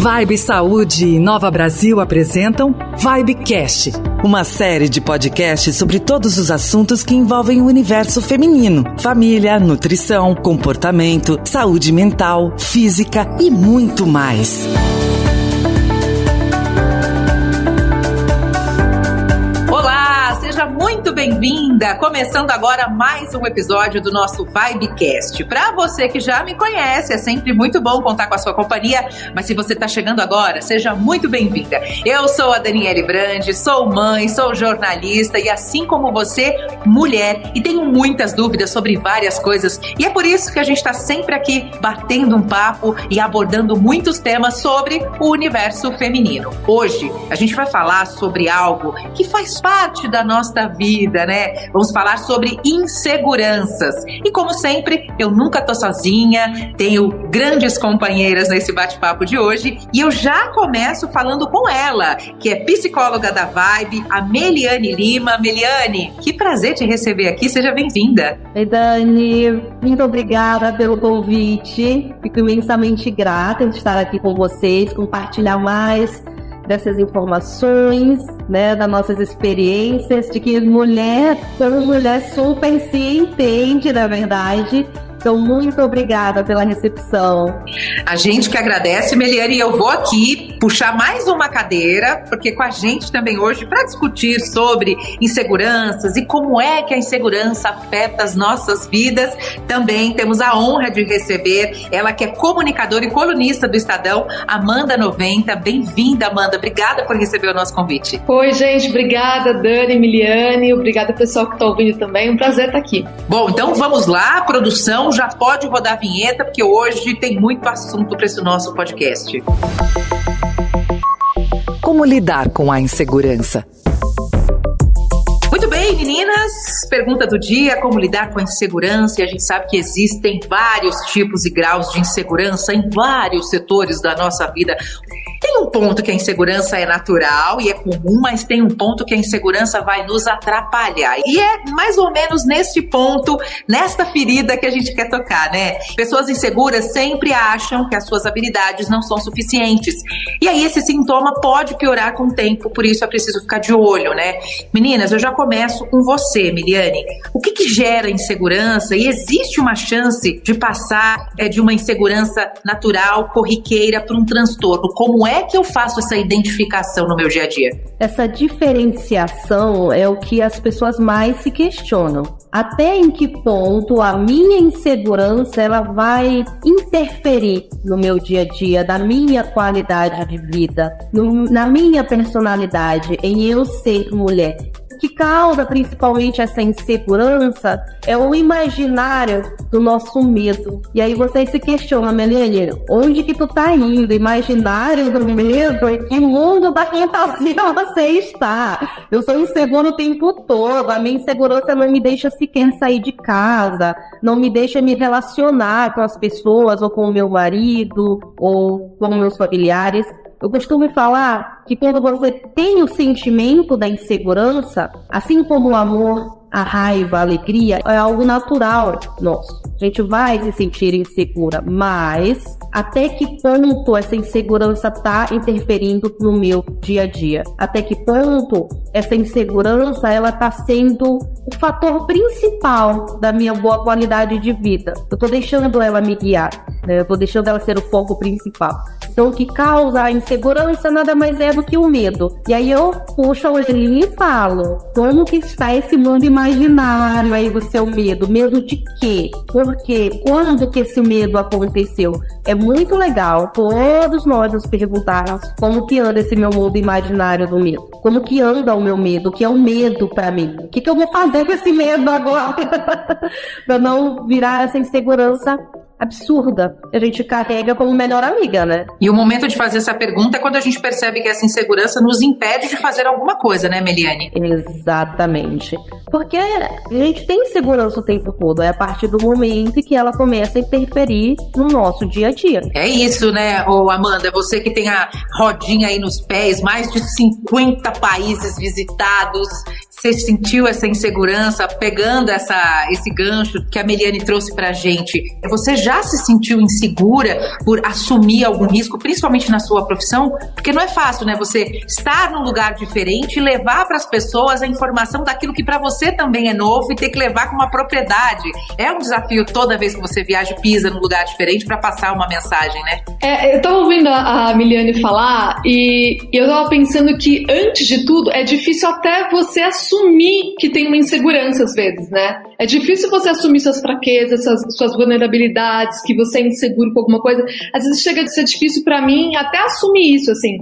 Vibe Saúde e Nova Brasil apresentam Vibecast, uma série de podcasts sobre todos os assuntos que envolvem o universo feminino: família, nutrição, comportamento, saúde mental, física e muito mais. Bem-vinda! Começando agora mais um episódio do nosso Vibecast. Para você que já me conhece, é sempre muito bom contar com a sua companhia, mas se você está chegando agora, seja muito bem-vinda. Eu sou a Daniele Brandi, sou mãe, sou jornalista e assim como você, mulher, e tenho muitas dúvidas sobre várias coisas. E é por isso que a gente está sempre aqui batendo um papo e abordando muitos temas sobre o universo feminino. Hoje a gente vai falar sobre algo que faz parte da nossa vida vida, né? Vamos falar sobre inseguranças. E como sempre, eu nunca tô sozinha, tenho grandes companheiras nesse bate-papo de hoje e eu já começo falando com ela, que é psicóloga da Vibe, a Meliane Lima. Meliane, que prazer te receber aqui, seja bem-vinda. Oi, Dani, muito obrigada pelo convite. Fico imensamente grata de estar aqui com vocês, compartilhar mais dessas informações, né, das nossas experiências, de que mulher, toda mulher super se entende, na verdade, então, muito obrigada pela recepção. A gente que agradece, Meliane, e eu vou aqui puxar mais uma cadeira, porque com a gente também hoje para discutir sobre inseguranças e como é que a insegurança afeta as nossas vidas. Também temos a honra de receber ela que é comunicadora e colunista do Estadão, Amanda 90. Bem-vinda, Amanda. Obrigada por receber o nosso convite. Oi, gente. Obrigada, Dani, Miliane. Obrigada, pessoal que está ouvindo também. Um prazer estar aqui. Bom, então vamos lá, produção já pode rodar a vinheta, porque hoje tem muito assunto para esse nosso podcast. Como lidar com a insegurança? Muito bem, meninas. Pergunta do dia: como lidar com a insegurança? E a gente sabe que existem vários tipos e graus de insegurança em vários setores da nossa vida. Tem um ponto que a insegurança é natural e é comum, mas tem um ponto que a insegurança vai nos atrapalhar. E é mais ou menos neste ponto, nesta ferida que a gente quer tocar, né? Pessoas inseguras sempre acham que as suas habilidades não são suficientes. E aí esse sintoma pode piorar com o tempo, por isso é preciso ficar de olho, né? Meninas, eu já começo com você, Miliane. O que, que gera insegurança e existe uma chance de passar é, de uma insegurança natural, corriqueira, para um transtorno? Como é que eu faço essa identificação no meu dia a dia? Essa diferenciação é o que as pessoas mais se questionam. Até em que ponto a minha insegurança ela vai interferir no meu dia a dia, na minha qualidade de vida, no, na minha personalidade, em eu ser mulher que causa principalmente essa insegurança é o imaginário do nosso medo. E aí você se questiona, Melene, onde que tu tá indo? Imaginário do medo? Em que mundo da fantasia você está? Eu sou insegura o tempo todo, a minha insegurança não me deixa sequer sair de casa, não me deixa me relacionar com as pessoas, ou com o meu marido, ou com meus familiares. Eu costumo falar que quando você tem o sentimento da insegurança, assim como o amor, a raiva, a alegria, é algo natural nosso. A gente vai se sentir insegura, mas até que ponto essa insegurança está interferindo no meu dia a dia? Até que ponto essa insegurança ela está sendo o fator principal da minha boa qualidade de vida? Eu estou deixando ela me guiar, né? eu estou deixando ela ser o foco principal. Então, o que causa a insegurança nada mais é do que o medo. E aí eu puxo a orelhinha e falo: como que está esse mundo imaginário aí do seu medo? Medo de quê? Por quê? Quando que esse medo aconteceu? É muito legal todos nós nos perguntarmos como que anda esse meu mundo imaginário do medo. Como que anda o meu medo? O que é o medo para mim? O que, que eu vou fazer com esse medo agora? para não virar essa insegurança absurda a gente carrega como melhor amiga, né? E o momento de fazer essa pergunta é quando a gente percebe que essa insegurança nos impede de fazer alguma coisa, né, Meliane? Exatamente. Porque a gente tem insegurança o tempo todo, é a partir do momento que ela começa a interferir no nosso dia a dia. É isso, né, ô Amanda? Você que tem a rodinha aí nos pés, mais de 50 países visitados, você sentiu essa insegurança, pegando essa, esse gancho que a Meliane trouxe pra gente, você já se sentiu insegura por assumir algum risco, principalmente na sua profissão? Porque não é fácil, né? Você estar num lugar diferente e levar para as pessoas a informação daquilo que para você também é novo e ter que levar com uma propriedade. É um desafio toda vez que você viaja e pisa num lugar diferente para passar uma mensagem, né? É, eu tava ouvindo a, a Miliane falar e eu tava pensando que, antes de tudo, é difícil até você assumir que tem uma insegurança às vezes, né? É difícil você assumir suas fraquezas, suas, suas vulnerabilidades, que você é inseguro com alguma coisa. Às vezes chega a ser difícil para mim até assumir isso, assim.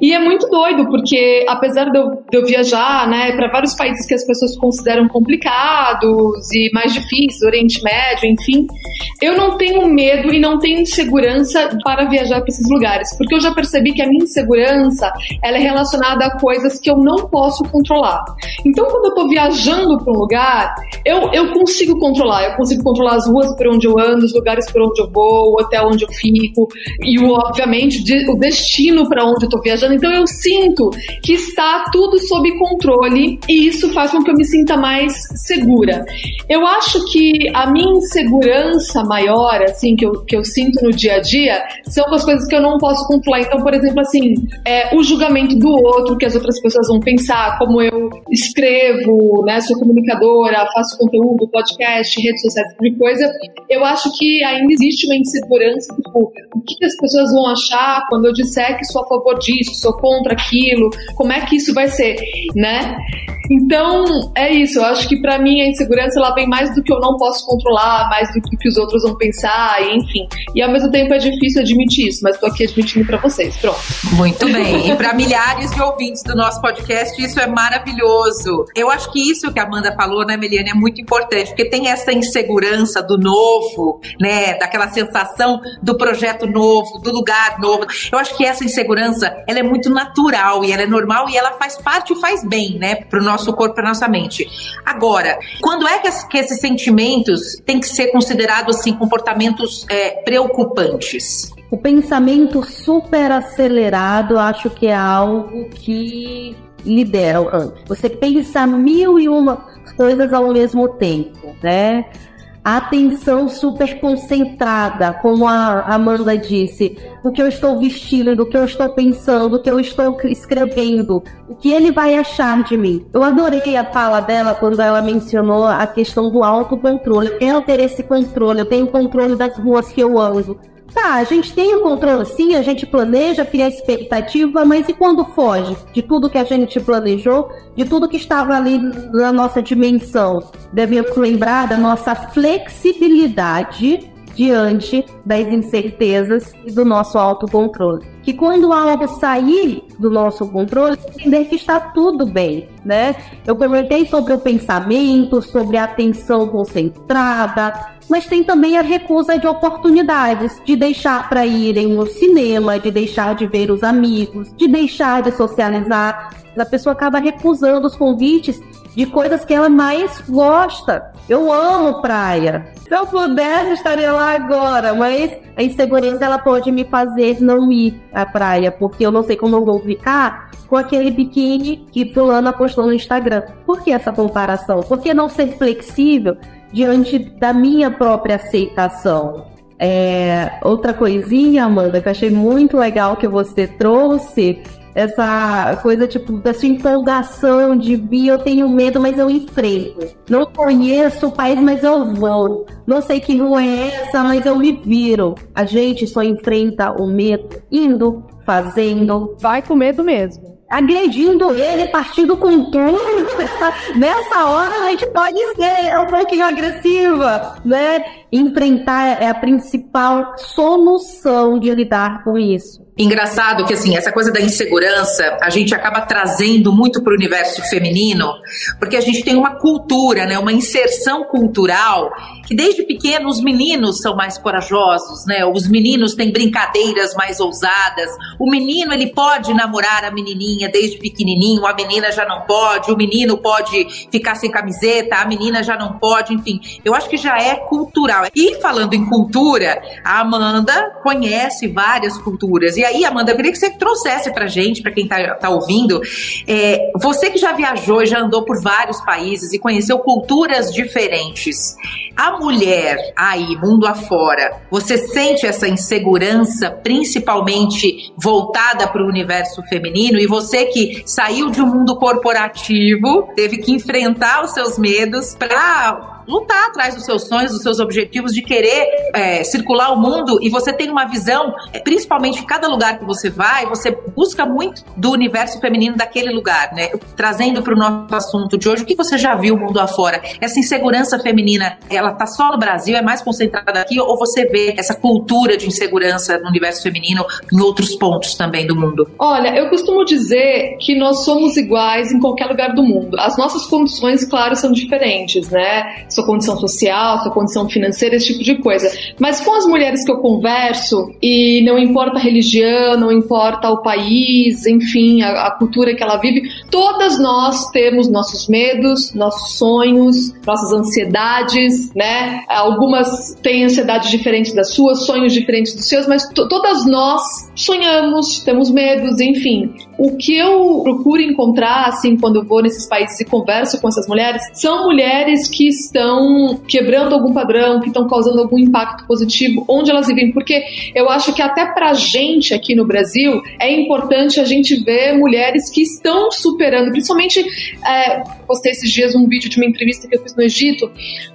E é muito doido, porque apesar de eu, de eu viajar, né, para vários países que as pessoas consideram complicados e mais difíceis, Oriente Médio, enfim, eu não tenho medo e não tenho insegurança para viajar para esses lugares, porque eu já percebi que a minha insegurança ela é relacionada a coisas que eu não posso controlar. Então, quando eu estou viajando para um lugar, eu, eu consigo controlar, eu consigo controlar as ruas por onde eu ando, os lugares por onde eu vou, o hotel onde eu fico e, obviamente, o destino para onde eu estou viajando. Então, eu sinto que está tudo sob controle e isso faz com que eu me sinta mais segura. Eu acho que a minha insegurança maior, assim, que eu, que eu sinto no dia a dia, são as coisas que eu não posso controlar. Então, por exemplo, assim, é, o julgamento do outro, que as outras pessoas vão pensar, como eu escrevo, né, sou comunicadora, faço conteúdo, podcast, redes sociais, tipo de coisa, eu acho que ainda existe uma insegurança, tipo, o que as pessoas vão achar quando eu disser que sou a favor disso, sou contra aquilo, como é que isso vai ser, né? Então, é isso. Eu acho que para mim a insegurança ela vem mais do que eu não posso controlar, mais do que os outros vão pensar, enfim. E ao mesmo tempo é difícil admitir isso, mas estou aqui admitindo para vocês. Pronto. Muito bem. E para milhares de ouvintes do nosso podcast, isso é maravilhoso. Eu acho que isso que a Amanda falou, né, Meliane, é muito importante, porque tem essa insegurança do novo, né, daquela sensação do projeto novo, do lugar novo. Eu acho que essa insegurança, ela é muito natural e ela é normal e ela faz parte e faz bem, né, pro nosso corpo, pra nossa mente. Agora, quando é que, que esses sentimentos têm que ser considerados, assim, comportamentos é, preocupantes? O pensamento super acelerado, acho que é algo que lidera. Você pensa mil e uma coisas ao mesmo tempo, né? A atenção super concentrada, como a Amanda disse, no que eu estou vestindo, no que eu estou pensando, no que eu estou escrevendo, o que ele vai achar de mim. Eu adorei a fala dela quando ela mencionou a questão do autocontrole. Eu quero ter esse controle, eu tenho controle das ruas que eu ando. Tá, a gente tem o controle sim, a gente planeja, cria expectativa, mas e quando foge de tudo que a gente planejou, de tudo que estava ali na nossa dimensão? Devemos lembrar da nossa flexibilidade diante das incertezas e do nosso autocontrole. Que quando algo sair do nosso controle, entender que está tudo bem, né? Eu comentei sobre o pensamento, sobre a atenção concentrada, mas tem também a recusa de oportunidades, de deixar para irem no cinema, de deixar de ver os amigos, de deixar de socializar. A pessoa acaba recusando os convites de coisas que ela mais gosta. Eu amo praia. Se eu pudesse, estaria lá agora, mas a insegurança ela pode me fazer não ir à praia, porque eu não sei como eu vou ficar com aquele biquíni que fulano postou no Instagram. Por que essa comparação? Por que não ser flexível diante da minha própria aceitação? É, outra coisinha, Amanda, que eu achei muito legal que você trouxe essa coisa tipo da sua empolgação de vir, eu tenho medo, mas eu enfrento. Não conheço o país, mas eu vou. Não sei que rua é essa, mas eu me viro. A gente só enfrenta o medo indo, fazendo. Vai com medo mesmo agredindo ele, partindo com tudo. Nessa hora a gente pode ser um pouquinho agressiva, né? Enfrentar é a principal solução de lidar com isso. Engraçado que, assim, essa coisa da insegurança a gente acaba trazendo muito para o universo feminino, porque a gente tem uma cultura, né, uma inserção cultural que desde pequeno os meninos são mais corajosos, né? Os meninos têm brincadeiras mais ousadas. O menino ele pode namorar a menininha desde pequenininho, a menina já não pode. O menino pode ficar sem camiseta, a menina já não pode. Enfim, eu acho que já é cultural. E falando em cultura, a Amanda conhece várias culturas e aí, Amanda, eu queria que você trouxesse pra gente, para quem tá, tá ouvindo, é, você que já viajou, já andou por vários países e conheceu culturas diferentes. A mulher aí, mundo afora, você sente essa insegurança, principalmente voltada para o universo feminino? E você que saiu de um mundo corporativo, teve que enfrentar os seus medos para lutar atrás dos seus sonhos, dos seus objetivos, de querer é, circular o mundo e você tem uma visão, é, principalmente em cada lugar que você vai, você busca muito do universo feminino daquele lugar, né? Trazendo para o nosso assunto de hoje, o que você já viu mundo afora? Essa insegurança feminina, ela tá só no Brasil, é mais concentrada aqui, ou você vê essa cultura de insegurança no universo feminino em outros pontos também do mundo? Olha, eu costumo dizer que nós somos iguais em qualquer lugar do mundo. As nossas condições, claro, são diferentes, né? Sua condição social, sua condição financeira, esse tipo de coisa. Mas com as mulheres que eu converso, e não importa a religião, não importa o país, enfim, a, a cultura que ela vive, todas nós temos nossos medos, nossos sonhos, nossas ansiedades, né? Algumas têm ansiedades diferentes das suas, sonhos diferentes dos seus, mas todas nós sonhamos, temos medos, enfim. O que eu procuro encontrar, assim, quando eu vou nesses países e converso com essas mulheres, são mulheres que estão quebrando algum padrão, que estão causando algum impacto positivo onde elas vivem. Porque eu acho que até pra gente aqui no Brasil é importante a gente ver mulheres que estão superando, principalmente, é, postei esses dias um vídeo de uma entrevista que eu fiz no Egito,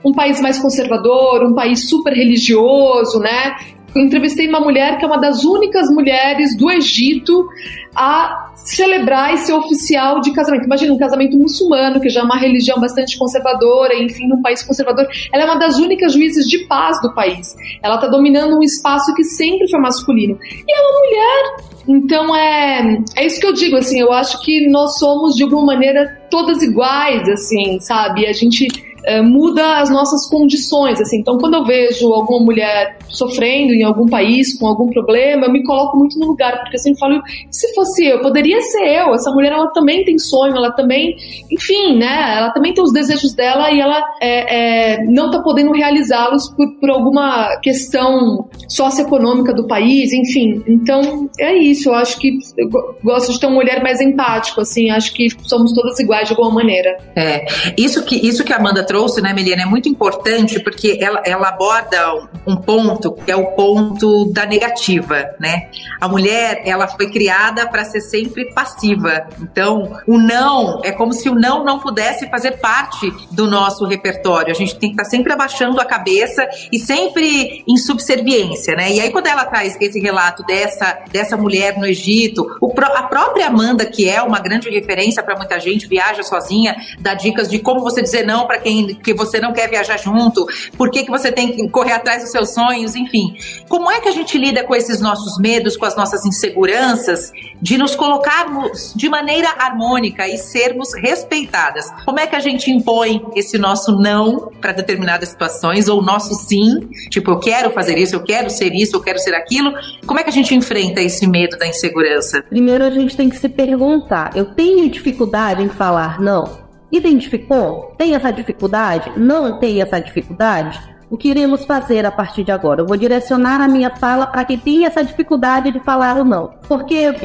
um país mais conservador, um país super religioso, né? Entrevistei uma mulher que é uma das únicas mulheres do Egito a celebrar e ser oficial de casamento. Imagina um casamento muçulmano, que já é uma religião bastante conservadora, enfim, num país conservador. Ela é uma das únicas juízes de paz do país. Ela está dominando um espaço que sempre foi masculino. E é uma mulher. Então é, é isso que eu digo, assim, eu acho que nós somos de alguma maneira todas iguais, assim, sabe? A gente é, muda as nossas condições, assim. Então, quando eu vejo alguma mulher sofrendo em algum país com algum problema, eu me coloco muito no lugar, porque eu falo, se fosse eu, poderia ser eu. Essa mulher, ela também tem sonho, ela também, enfim, né? Ela também tem os desejos dela e ela é, é, não tá podendo realizá-los por, por alguma questão socioeconômica do país, enfim. Então, é isso. Eu acho que eu gosto de ter uma mulher mais empática, assim. Acho que somos todas iguais de alguma maneira. É, isso que, isso que a Amanda trouxe, né, Meliana, é muito importante porque ela, ela aborda um ponto que é o ponto da negativa, né? A mulher, ela foi criada para ser sempre passiva. Então, o não é como se o não não pudesse fazer parte do nosso repertório. A gente tem que estar tá sempre abaixando a cabeça e sempre em subserviência, né? E aí quando ela traz esse relato dessa dessa mulher no Egito, a própria Amanda, que é uma grande referência para muita gente, viaja sozinha, dá dicas de como você dizer não para quem que você não quer viajar junto, por que, que você tem que correr atrás dos seus sonhos, enfim. Como é que a gente lida com esses nossos medos, com as nossas inseguranças, de nos colocarmos de maneira harmônica e sermos respeitadas? Como é que a gente impõe esse nosso não para determinadas situações ou nosso sim, tipo, eu quero fazer isso, eu quero ser isso, eu quero ser aquilo? Como é que a gente enfrenta esse medo da insegurança? Primeiro a gente tem que se perguntar: eu tenho dificuldade em falar não? Identificou? Tem essa dificuldade? Não tem essa dificuldade? O que iremos fazer a partir de agora? Eu vou direcionar a minha fala para quem tem essa dificuldade de falar ou não. Porque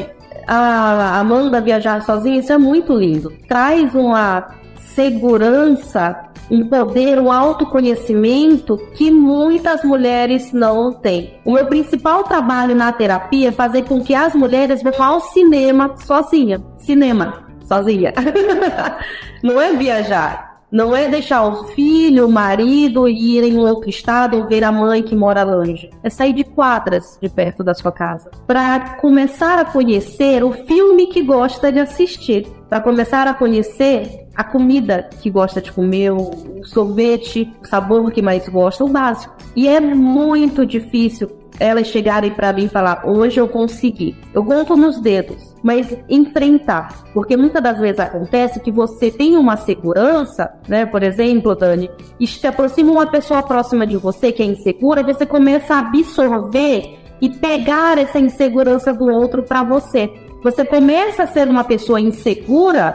a Amanda viajar sozinha, isso é muito lindo. Traz uma segurança, um poder, um autoconhecimento que muitas mulheres não têm. O meu principal trabalho na terapia é fazer com que as mulheres vão ao cinema sozinha. Cinema sozinha. não é viajar. Não é deixar o filho, o marido ir em outro estado ou ver a mãe que mora longe. É sair de quadras de perto da sua casa. Para começar a conhecer o filme que gosta de assistir. Para começar a conhecer a comida que gosta de comer, o sorvete, o sabor que mais gosta, o básico. E é muito difícil elas chegarem para mim e falar: hoje eu consegui. Eu conto nos dedos, mas enfrentar, porque muitas das vezes acontece que você tem uma segurança, né? Por exemplo, Dani, e se aproxima uma pessoa próxima de você que é insegura, e você começa a absorver e pegar essa insegurança do outro para você. Você começa a ser uma pessoa insegura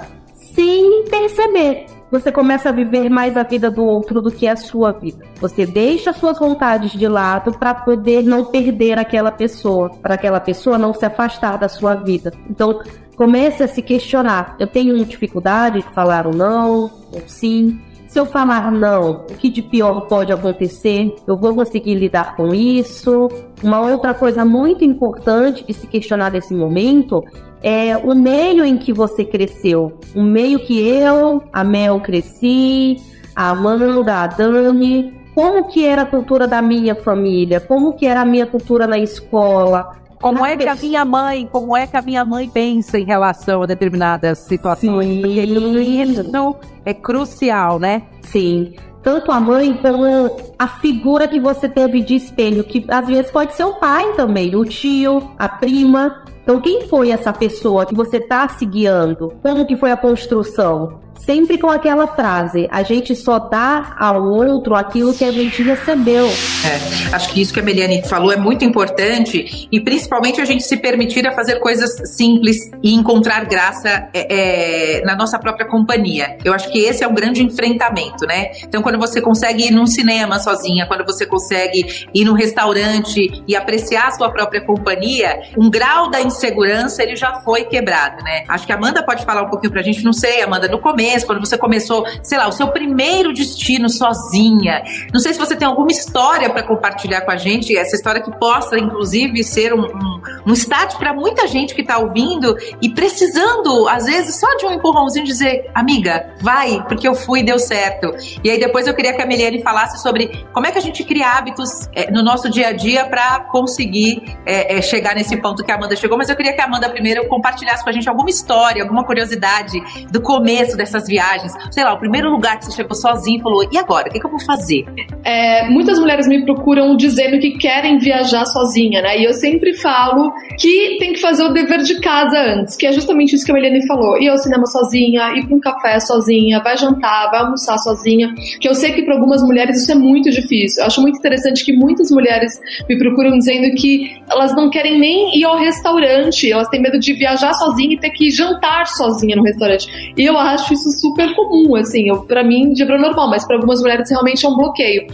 sem perceber. Você começa a viver mais a vida do outro do que a sua vida. Você deixa suas vontades de lado para poder não perder aquela pessoa, para aquela pessoa não se afastar da sua vida. Então, comece a se questionar. Eu tenho dificuldade de falar ou não, ou sim. Se eu falar não, o que de pior pode acontecer? Eu vou conseguir lidar com isso? Uma outra coisa muito importante de se questionar nesse momento é o meio em que você cresceu. O meio que eu, a Mel, cresci, a Amanda, a Dani. Como que era a cultura da minha família? Como que era a minha cultura na escola? Como é que a minha mãe, como é que a minha mãe pensa em relação a determinadas situações? Sim. Porque isso é crucial, né? Sim. Tanto a mãe como a figura que você teve de espelho, que às vezes pode ser o pai também, o tio, a prima. Então, quem foi essa pessoa que você está se guiando? Como que foi a construção? Sempre com aquela frase: a gente só dá ao outro aquilo que a gente recebeu. É, acho que isso que a Meliane falou é muito importante e principalmente a gente se permitir a fazer coisas simples e encontrar graça é, é, na nossa própria companhia. Eu acho que esse é um grande enfrentamento, né? Então, quando você consegue ir num cinema sozinha, quando você consegue ir num restaurante e apreciar a sua própria companhia, um grau da insegurança ele já foi quebrado, né? Acho que a Amanda pode falar um pouquinho pra gente, não sei, Amanda, no começo começo, quando você começou, sei lá, o seu primeiro destino sozinha. Não sei se você tem alguma história para compartilhar com a gente, essa história que possa, inclusive, ser um, um, um start para muita gente que está ouvindo e precisando, às vezes, só de um empurrãozinho dizer, amiga, vai, porque eu fui e deu certo. E aí depois eu queria que a Meliane falasse sobre como é que a gente cria hábitos é, no nosso dia a dia para conseguir é, é, chegar nesse ponto que a Amanda chegou. Mas eu queria que a Amanda primeiro compartilhasse com a gente alguma história, alguma curiosidade do começo dessa essas viagens? Sei lá, o primeiro lugar que você chegou sozinho e falou, e agora? O que, que eu vou fazer? É, muitas mulheres me procuram dizendo que querem viajar sozinha, né? E eu sempre falo que tem que fazer o dever de casa antes, que é justamente isso que a Eliane falou. Ir ao cinema sozinha, ir para um café sozinha, vai jantar, vai almoçar sozinha. Que eu sei que para algumas mulheres isso é muito difícil. Eu acho muito interessante que muitas mulheres me procuram dizendo que elas não querem nem ir ao restaurante, elas têm medo de viajar sozinha e ter que jantar sozinha no restaurante. E eu acho isso isso super comum, assim, para mim de normal, mas para algumas mulheres realmente é um bloqueio.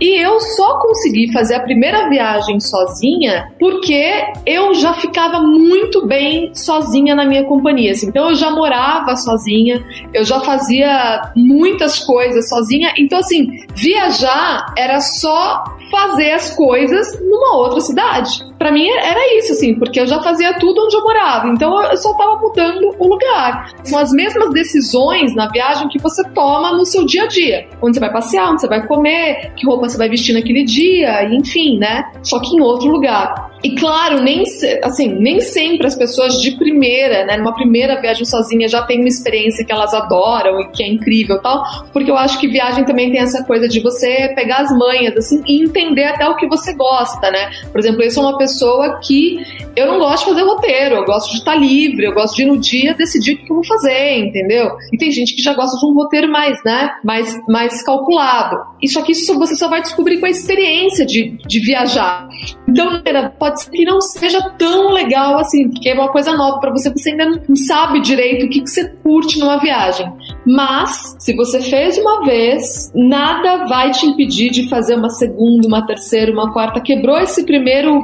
E eu só consegui fazer a primeira viagem sozinha porque eu já ficava muito bem sozinha na minha companhia. Assim. Então eu já morava sozinha, eu já fazia muitas coisas sozinha. Então, assim, viajar era só fazer as coisas numa outra cidade. Para mim era isso, assim, porque eu já fazia tudo onde eu morava. Então eu só tava mudando o lugar. São as mesmas decisões na viagem que você toma no seu dia a dia. Onde você vai passear, onde você vai comer, que roupa você vai vestir naquele dia, enfim, né? Só que em outro lugar. E claro, nem, assim, nem sempre as pessoas de primeira, né, numa primeira viagem sozinha já têm uma experiência que elas adoram e que é incrível tal, porque eu acho que viagem também tem essa coisa de você pegar as manhas, assim, e entender até o que você gosta, né? Por exemplo, eu sou uma pessoa que eu não gosto de fazer roteiro, eu gosto de estar livre, eu gosto de no dia decidir o que eu vou fazer, entendeu? E tem gente que já gosta de um roteiro mais, né, mais, mais calculado. Isso aqui você só vai descobrir com a experiência de, de viajar. Então, pode pode ser que não seja tão legal assim, porque é uma coisa nova para você, você ainda não sabe direito o que, que você curte numa viagem. Mas, se você fez uma vez, nada vai te impedir de fazer uma segunda, uma terceira, uma quarta. Quebrou esse primeiro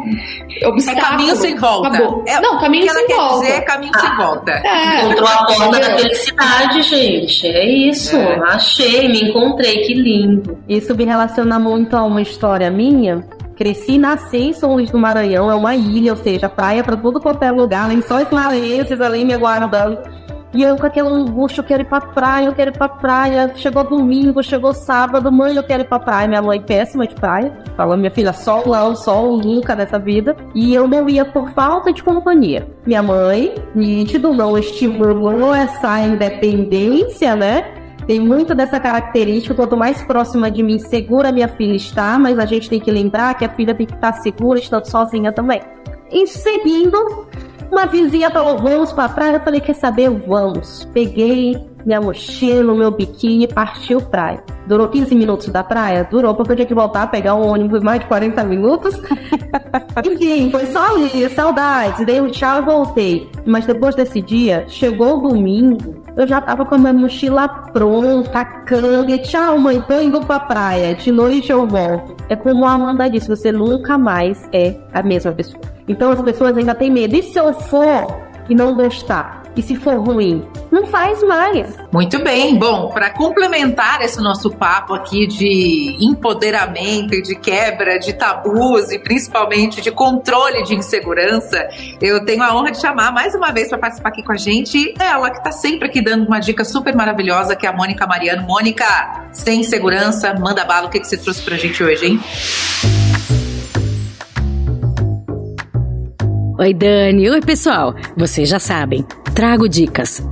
obstáculo. É caminho sem volta. Acabou. É, não, caminho sem volta. Dizer, caminho ah, sem volta. É. Encontrou a porta da felicidade, gente. É isso. É. Achei, me encontrei, que lindo. Isso me relaciona muito a uma história minha Cresci nasci em São Luís do Maranhão, é uma ilha, ou seja, praia para tudo quanto é lugar, lençóis maranhenses ali me aguardando. E eu com aquela angústia, eu quero ir pra praia, eu quero ir pra praia. Chegou domingo, chegou sábado, mãe, eu quero ir pra praia. Minha mãe péssima de praia. Falou, minha filha, só Lão, só nunca nessa vida. E eu não ia por falta de companhia. Minha mãe, nítido, não estimulou essa independência, né? Tem muito dessa característica, quanto mais próxima de mim, segura minha filha está, mas a gente tem que lembrar que a filha tem que estar segura estando sozinha também. E seguindo, uma vizinha falou, vamos pra praia. Eu falei, quer saber? Vamos. Peguei minha mochila, meu biquíni, partiu praia. Durou 15 minutos da praia? Durou, porque eu tinha que voltar pegar um ônibus mais de 40 minutos. Enfim, foi só ali, saudades. Dei um tchau e voltei. Mas depois desse dia, chegou o domingo, eu já tava com a minha mochila pronta, canga, tchau mãe, tô indo pra praia, de noite eu volto. É como a Amanda disse, você nunca mais é a mesma pessoa. Então as pessoas ainda têm medo. E se eu for e não gostar? E se for ruim, não faz mais. Muito bem. Bom, para complementar esse nosso papo aqui de empoderamento e de quebra de tabus e principalmente de controle de insegurança, eu tenho a honra de chamar mais uma vez para participar aqui com a gente ela que está sempre aqui dando uma dica super maravilhosa, que é a Mônica Mariano. Mônica, sem segurança, manda bala. O que, que você trouxe para a gente hoje, hein? Oi, Dani. Oi, pessoal. Vocês já sabem trago dicas.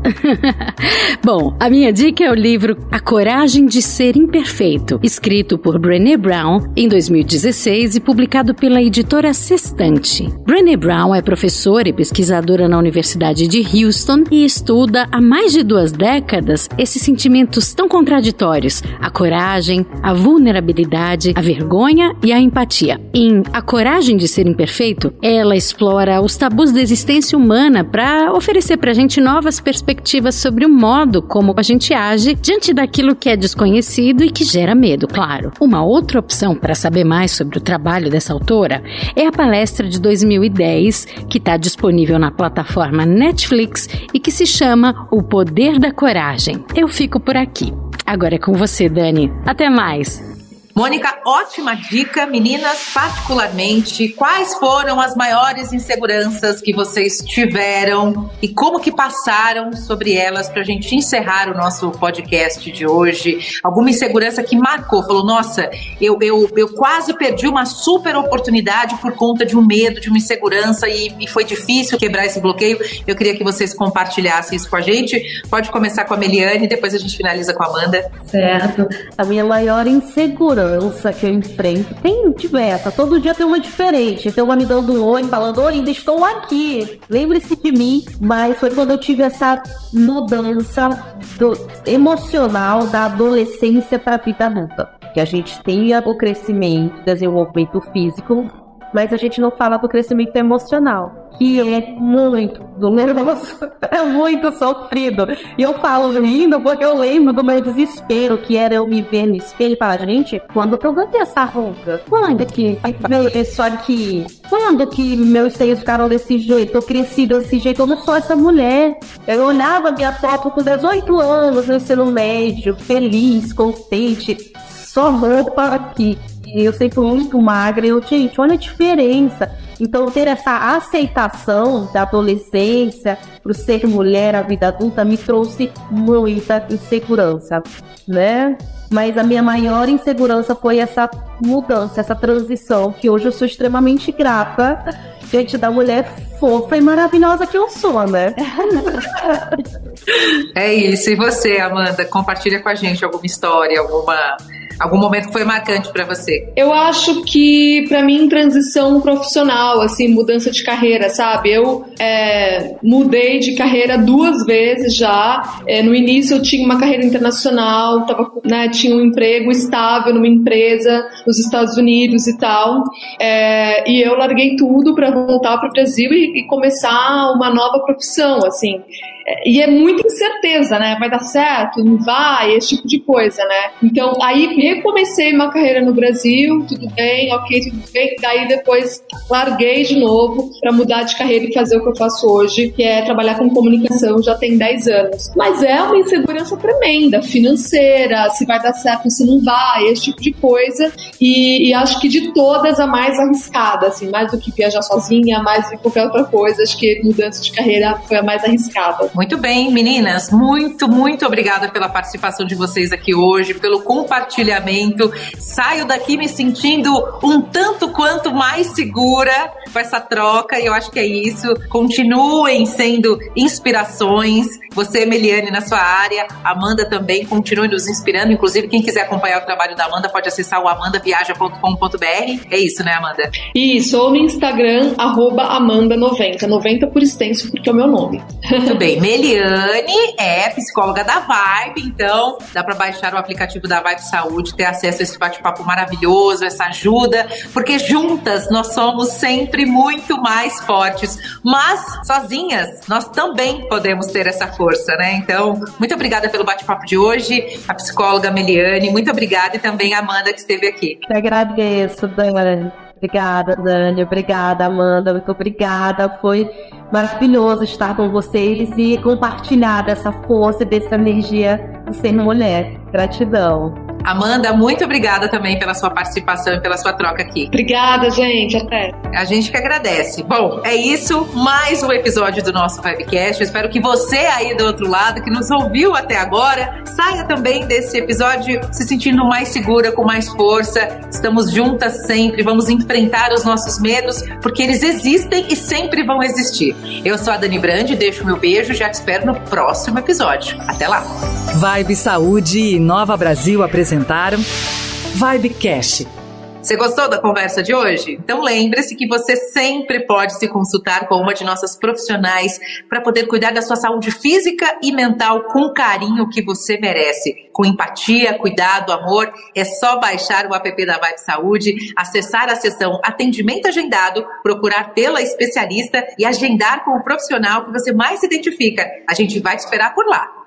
Bom, a minha dica é o livro A Coragem de Ser Imperfeito, escrito por Brené Brown em 2016 e publicado pela editora Sextante. Brené Brown é professora e pesquisadora na Universidade de Houston e estuda há mais de duas décadas esses sentimentos tão contraditórios: a coragem, a vulnerabilidade, a vergonha e a empatia. Em A Coragem de Ser Imperfeito, ela explora os tabus da existência humana para oferecer para gente novas perspectivas sobre o modo como a gente age diante daquilo que é desconhecido e que gera medo, claro. Uma outra opção para saber mais sobre o trabalho dessa autora é a palestra de 2010, que está disponível na plataforma Netflix e que se chama O Poder da Coragem. Eu fico por aqui. Agora é com você, Dani. Até mais! Mônica, ótima dica. Meninas, particularmente, quais foram as maiores inseguranças que vocês tiveram e como que passaram sobre elas para a gente encerrar o nosso podcast de hoje? Alguma insegurança que marcou? Falou, nossa, eu, eu, eu quase perdi uma super oportunidade por conta de um medo, de uma insegurança e, e foi difícil quebrar esse bloqueio. Eu queria que vocês compartilhassem isso com a gente. Pode começar com a Meliane, depois a gente finaliza com a Amanda. Certo. A minha maior insegurança insegurança que eu enfrento tem diversa. Todo dia tem uma diferente. Tem uma me dando um oi, falando: Oi, ainda estou aqui. Lembre-se de mim. Mas foi quando eu tive essa mudança do, emocional da adolescência para a vida adulta. Que a gente tem o crescimento, desenvolvimento físico, mas a gente não fala do crescimento emocional que é muito doloroso, é muito sofrido. E eu falo rindo porque eu lembro do meu desespero, que era eu me ver no espelho e falar, gente, quando eu vou ter essa ruga? Quando que meu, isso aqui? Quando que meus seios ficaram desse jeito? Eu cresci desse jeito, eu não sou essa mulher. Eu olhava minha foto com 18 anos no ensino médio, feliz, contente, só roupa aqui. Eu sempre muito magra, eu, gente, olha a diferença. Então, ter essa aceitação da adolescência para ser mulher, a vida adulta, me trouxe muita insegurança, né? Mas a minha maior insegurança foi essa mudança, essa transição, que hoje eu sou extremamente grata diante da mulher fofa e maravilhosa que eu sou, né? É isso. E você, Amanda, compartilha com a gente alguma história, alguma Algum momento que foi marcante para você? Eu acho que, para mim, transição profissional, assim, mudança de carreira, sabe? Eu é, mudei de carreira duas vezes já. É, no início eu tinha uma carreira internacional, tava, né, tinha um emprego estável numa empresa nos Estados Unidos e tal. É, e eu larguei tudo para voltar para o Brasil e, e começar uma nova profissão, assim. E é muita incerteza, né? Vai dar certo? Não vai? Esse tipo de coisa, né? Então, aí recomecei uma carreira no Brasil, tudo bem, ok, tudo bem. Daí depois larguei de novo para mudar de carreira e fazer o que eu faço hoje, que é trabalhar com comunicação já tem 10 anos. Mas é uma insegurança tremenda, financeira, se vai dar certo, se não vai, esse tipo de coisa. E, e acho que de todas a mais arriscada, assim, mais do que viajar sozinha, mais do que qualquer outra coisa, acho que mudança de carreira foi a mais arriscada. Muito bem, meninas, muito, muito obrigada pela participação de vocês aqui hoje, pelo compartilhamento. Saio daqui me sentindo um tanto quanto mais segura com essa troca e eu acho que é isso. Continuem sendo inspirações. Você, Meliane, na sua área, Amanda também, continue nos inspirando. Inclusive, quem quiser acompanhar o trabalho da Amanda pode acessar o amandaviaja.com.br. É isso, né, Amanda? Isso, ou no Instagram, arroba Amanda90. 90 por extenso, porque é o meu nome. Muito bem. Meliane é psicóloga da Vibe, então dá para baixar o aplicativo da Vibe Saúde, ter acesso a esse bate-papo maravilhoso, essa ajuda, porque juntas nós somos sempre muito mais fortes, mas sozinhas nós também podemos ter essa força, né? Então, muito obrigada pelo bate-papo de hoje, a psicóloga Meliane, muito obrigada e também a Amanda que esteve aqui. Eu agradeço, Dani. Obrigada, Dani. Obrigada, Amanda. Muito obrigada. Foi maravilhoso estar com vocês e compartilhar dessa força e dessa energia do ser mulher. Gratidão. Amanda, muito obrigada também pela sua participação e pela sua troca aqui. Obrigada, gente. Até. A gente que agradece. Bom, é isso. Mais um episódio do nosso Webcast. Eu espero que você aí do outro lado, que nos ouviu até agora, saia também desse episódio se sentindo mais segura, com mais força. Estamos juntas sempre. Vamos enfrentar os nossos medos, porque eles existem e sempre vão existir. Eu sou a Dani Brandi, deixo meu beijo e já te espero no próximo episódio. Até lá. Vibe Saúde e Nova Brasil apresentaram Vibecast. Você gostou da conversa de hoje? Então lembre-se que você sempre pode se consultar com uma de nossas profissionais para poder cuidar da sua saúde física e mental com o carinho que você merece. Com empatia, cuidado, amor, é só baixar o app da Vibe Saúde, acessar a seção Atendimento Agendado, procurar pela especialista e agendar com o profissional que você mais se identifica. A gente vai te esperar por lá.